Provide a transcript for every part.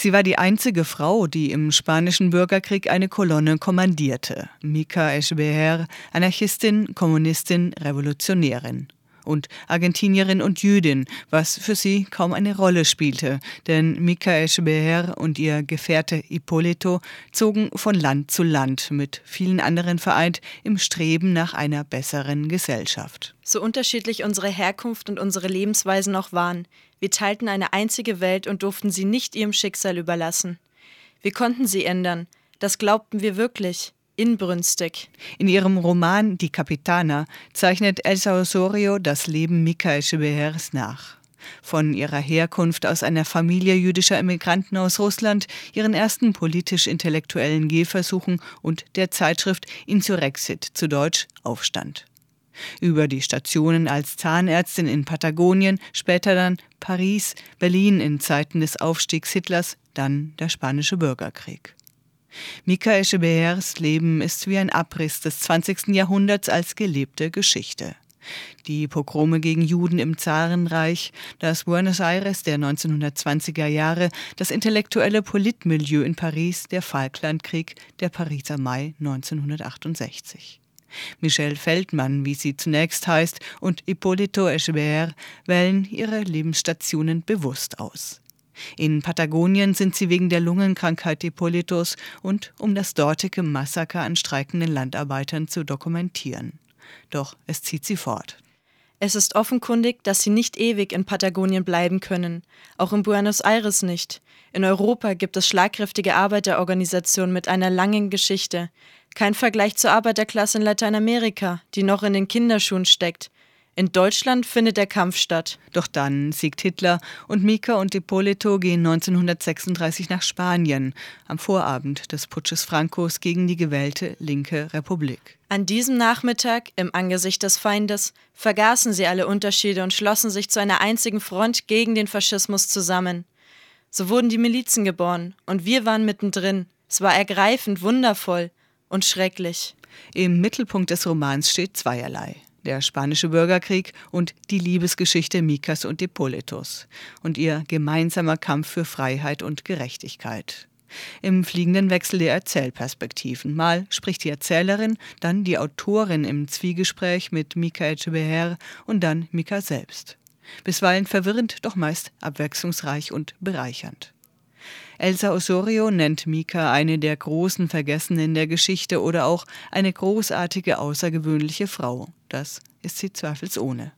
Sie war die einzige Frau, die im spanischen Bürgerkrieg eine Kolonne kommandierte. Mika Echeverría, Anarchistin, Kommunistin, Revolutionärin und Argentinierin und Jüdin, was für sie kaum eine Rolle spielte, denn Michael Scheber und ihr Gefährte Ippolito zogen von Land zu Land mit vielen anderen vereint im Streben nach einer besseren Gesellschaft. So unterschiedlich unsere Herkunft und unsere Lebensweisen auch waren, wir teilten eine einzige Welt und durften sie nicht ihrem Schicksal überlassen. Wir konnten sie ändern, das glaubten wir wirklich inbrünstig. In ihrem Roman Die Capitana zeichnet Elsa Osorio das Leben Michael Schebehers nach. Von ihrer Herkunft aus einer Familie jüdischer Immigranten aus Russland, ihren ersten politisch-intellektuellen Gehversuchen und der Zeitschrift Insurrexit, zu Deutsch Aufstand. Über die Stationen als Zahnärztin in Patagonien, später dann Paris, Berlin in Zeiten des Aufstiegs Hitlers, dann der Spanische Bürgerkrieg. Mika Echeverriers Leben ist wie ein Abriss des 20. Jahrhunderts als gelebte Geschichte. Die Pogrome gegen Juden im Zarenreich, das Buenos Aires der 1920er Jahre, das intellektuelle Politmilieu in Paris, der Falklandkrieg, der Pariser Mai 1968. Michelle Feldmann, wie sie zunächst heißt, und Hippolito Echeverrier wählen ihre Lebensstationen bewusst aus. In Patagonien sind sie wegen der Lungenkrankheit Hippolytos und um das dortige Massaker an streikenden Landarbeitern zu dokumentieren. Doch es zieht sie fort. Es ist offenkundig, dass sie nicht ewig in Patagonien bleiben können, auch in Buenos Aires nicht. In Europa gibt es schlagkräftige Arbeiterorganisationen mit einer langen Geschichte. Kein Vergleich zur Arbeiterklasse in Lateinamerika, die noch in den Kinderschuhen steckt. In Deutschland findet der Kampf statt. Doch dann siegt Hitler und Mika und Ippolito gehen 1936 nach Spanien, am Vorabend des Putsches Francos gegen die gewählte linke Republik. An diesem Nachmittag, im Angesicht des Feindes, vergaßen sie alle Unterschiede und schlossen sich zu einer einzigen Front gegen den Faschismus zusammen. So wurden die Milizen geboren und wir waren mittendrin. Es war ergreifend, wundervoll und schrecklich. Im Mittelpunkt des Romans steht zweierlei der spanische Bürgerkrieg und die Liebesgeschichte Mikas und Hippolytos und ihr gemeinsamer Kampf für Freiheit und Gerechtigkeit. Im fliegenden Wechsel der Erzählperspektiven. Mal spricht die Erzählerin, dann die Autorin im Zwiegespräch mit Mika Echeverher und dann Mika selbst. Bisweilen verwirrend, doch meist abwechslungsreich und bereichernd. Elsa Osorio nennt Mika eine der großen Vergessenen der Geschichte oder auch eine großartige, außergewöhnliche Frau. Das ist sie zweifelsohne.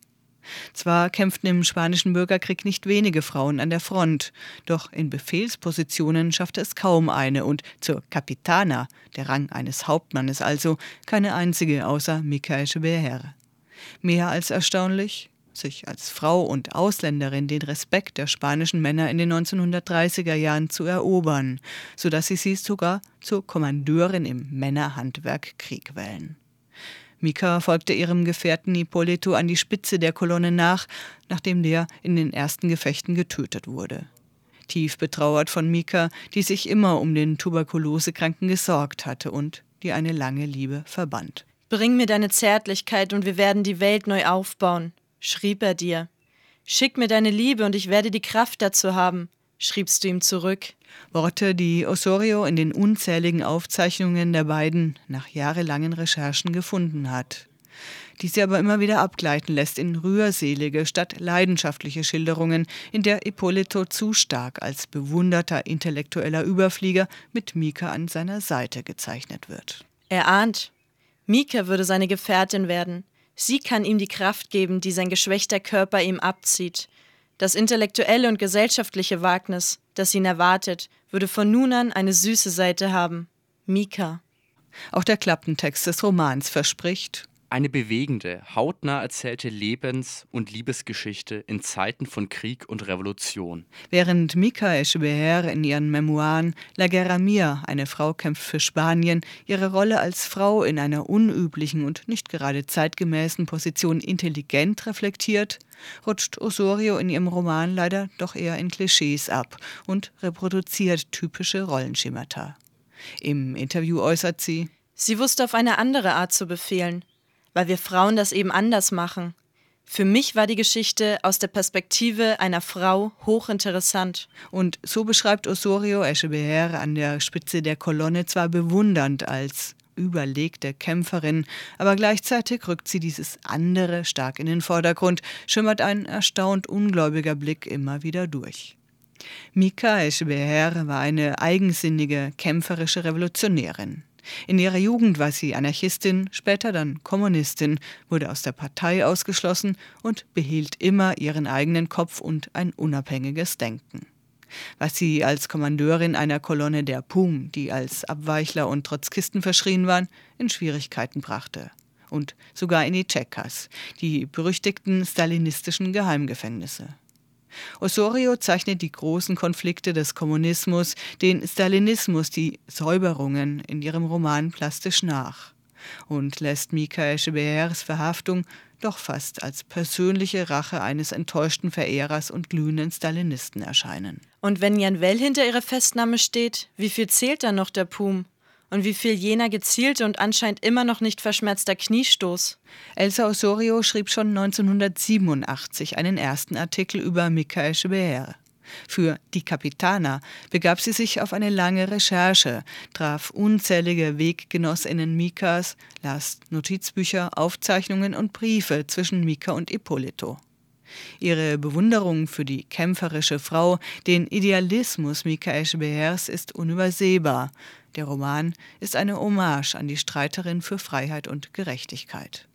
Zwar kämpften im spanischen Bürgerkrieg nicht wenige Frauen an der Front, doch in Befehlspositionen schaffte es kaum eine und zur Capitana, der Rang eines Hauptmannes also, keine einzige außer Michael Beher. Mehr als erstaunlich, sich als Frau und Ausländerin den Respekt der spanischen Männer in den 1930er Jahren zu erobern, so dass sie sie sogar zur Kommandeurin im Männerhandwerk Krieg wählen. Mika folgte ihrem Gefährten Ippolito an die Spitze der Kolonne nach, nachdem der in den ersten Gefechten getötet wurde. Tief betrauert von Mika, die sich immer um den Tuberkulosekranken gesorgt hatte und die eine lange Liebe verband. Bring mir deine Zärtlichkeit und wir werden die Welt neu aufbauen, schrieb er dir. Schick mir deine Liebe und ich werde die Kraft dazu haben, schriebst du ihm zurück. Worte, die Osorio in den unzähligen Aufzeichnungen der beiden nach jahrelangen Recherchen gefunden hat. Die sie aber immer wieder abgleiten lässt in rührselige statt leidenschaftliche Schilderungen, in der Ippolito zu stark als bewunderter intellektueller Überflieger mit Mika an seiner Seite gezeichnet wird. Er ahnt, Mika würde seine Gefährtin werden, Sie kann ihm die Kraft geben, die sein geschwächter Körper ihm abzieht. Das intellektuelle und gesellschaftliche Wagnis, das ihn erwartet, würde von nun an eine süße Seite haben. Mika. Auch der Klappentext des Romans verspricht, eine bewegende, hautnah erzählte Lebens- und Liebesgeschichte in Zeiten von Krieg und Revolution. Während Mika Echeverrier in ihren Memoiren La Guerra Mia, eine Frau kämpft für Spanien, ihre Rolle als Frau in einer unüblichen und nicht gerade zeitgemäßen Position intelligent reflektiert, rutscht Osorio in ihrem Roman leider doch eher in Klischees ab und reproduziert typische Rollenschemata. Im Interview äußert sie, Sie wusste auf eine andere Art zu befehlen, weil wir Frauen das eben anders machen. Für mich war die Geschichte aus der Perspektive einer Frau hochinteressant. Und so beschreibt Osorio Echeverría an der Spitze der Kolonne zwar bewundernd als überlegte Kämpferin, aber gleichzeitig rückt sie dieses andere stark in den Vordergrund, schimmert ein erstaunt ungläubiger Blick immer wieder durch. Mika Echeverría war eine eigensinnige, kämpferische Revolutionärin. In ihrer Jugend war sie Anarchistin, später dann Kommunistin, wurde aus der Partei ausgeschlossen und behielt immer ihren eigenen Kopf und ein unabhängiges Denken. Was sie als Kommandeurin einer Kolonne der PUM, die als Abweichler und Trotzkisten verschrien waren, in Schwierigkeiten brachte. Und sogar in die Tschekas, die berüchtigten stalinistischen Geheimgefängnisse. Osorio zeichnet die großen Konflikte des Kommunismus, den Stalinismus, die Säuberungen in ihrem Roman plastisch nach und lässt Mika Echeverriers Verhaftung doch fast als persönliche Rache eines enttäuschten Verehrers und glühenden Stalinisten erscheinen. Und wenn Jan Well hinter ihrer Festnahme steht, wie viel zählt dann noch der Pum? Und wie viel jener gezielte und anscheinend immer noch nicht verschmerzter Kniestoß? Elsa Osorio schrieb schon 1987 einen ersten Artikel über Michael Scheber. Für Die Capitana begab sie sich auf eine lange Recherche, traf unzählige Weggenossinnen Mikas, las Notizbücher, Aufzeichnungen und Briefe zwischen Mika und Ippolito. Ihre Bewunderung für die kämpferische Frau, den Idealismus Michael Schebers ist unübersehbar. Der Roman ist eine Hommage an die Streiterin für Freiheit und Gerechtigkeit.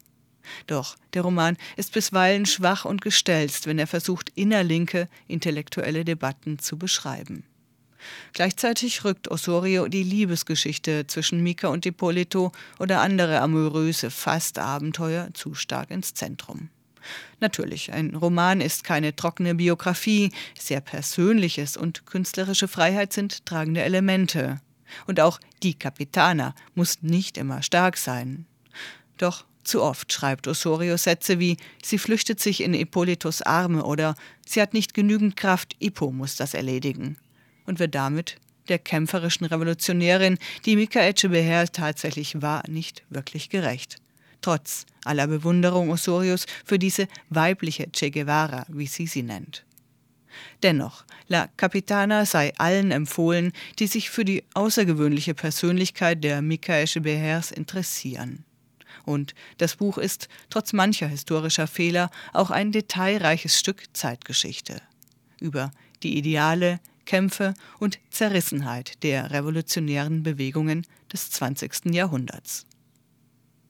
Doch der Roman ist bisweilen schwach und gestelzt, wenn er versucht, innerlinke intellektuelle Debatten zu beschreiben. Gleichzeitig rückt Osorio die Liebesgeschichte zwischen Mika und Ippolito oder andere amoröse Fast-Abenteuer zu stark ins Zentrum. Natürlich, ein Roman ist keine trockene Biografie, sehr Persönliches und künstlerische Freiheit sind tragende Elemente. Und auch die Capitana muss nicht immer stark sein. Doch zu oft schreibt Osorio Sätze wie Sie flüchtet sich in Ippolitos Arme oder Sie hat nicht genügend Kraft, Ippo muss das erledigen. Und wird damit der kämpferischen Revolutionärin, die Mika Echeverría tatsächlich war, nicht wirklich gerecht trotz aller Bewunderung Osorios für diese weibliche Che Guevara, wie sie sie nennt. Dennoch, La Capitana sei allen empfohlen, die sich für die außergewöhnliche Persönlichkeit der Michael Behers interessieren. Und das Buch ist, trotz mancher historischer Fehler, auch ein detailreiches Stück Zeitgeschichte. Über die Ideale, Kämpfe und Zerrissenheit der revolutionären Bewegungen des 20. Jahrhunderts.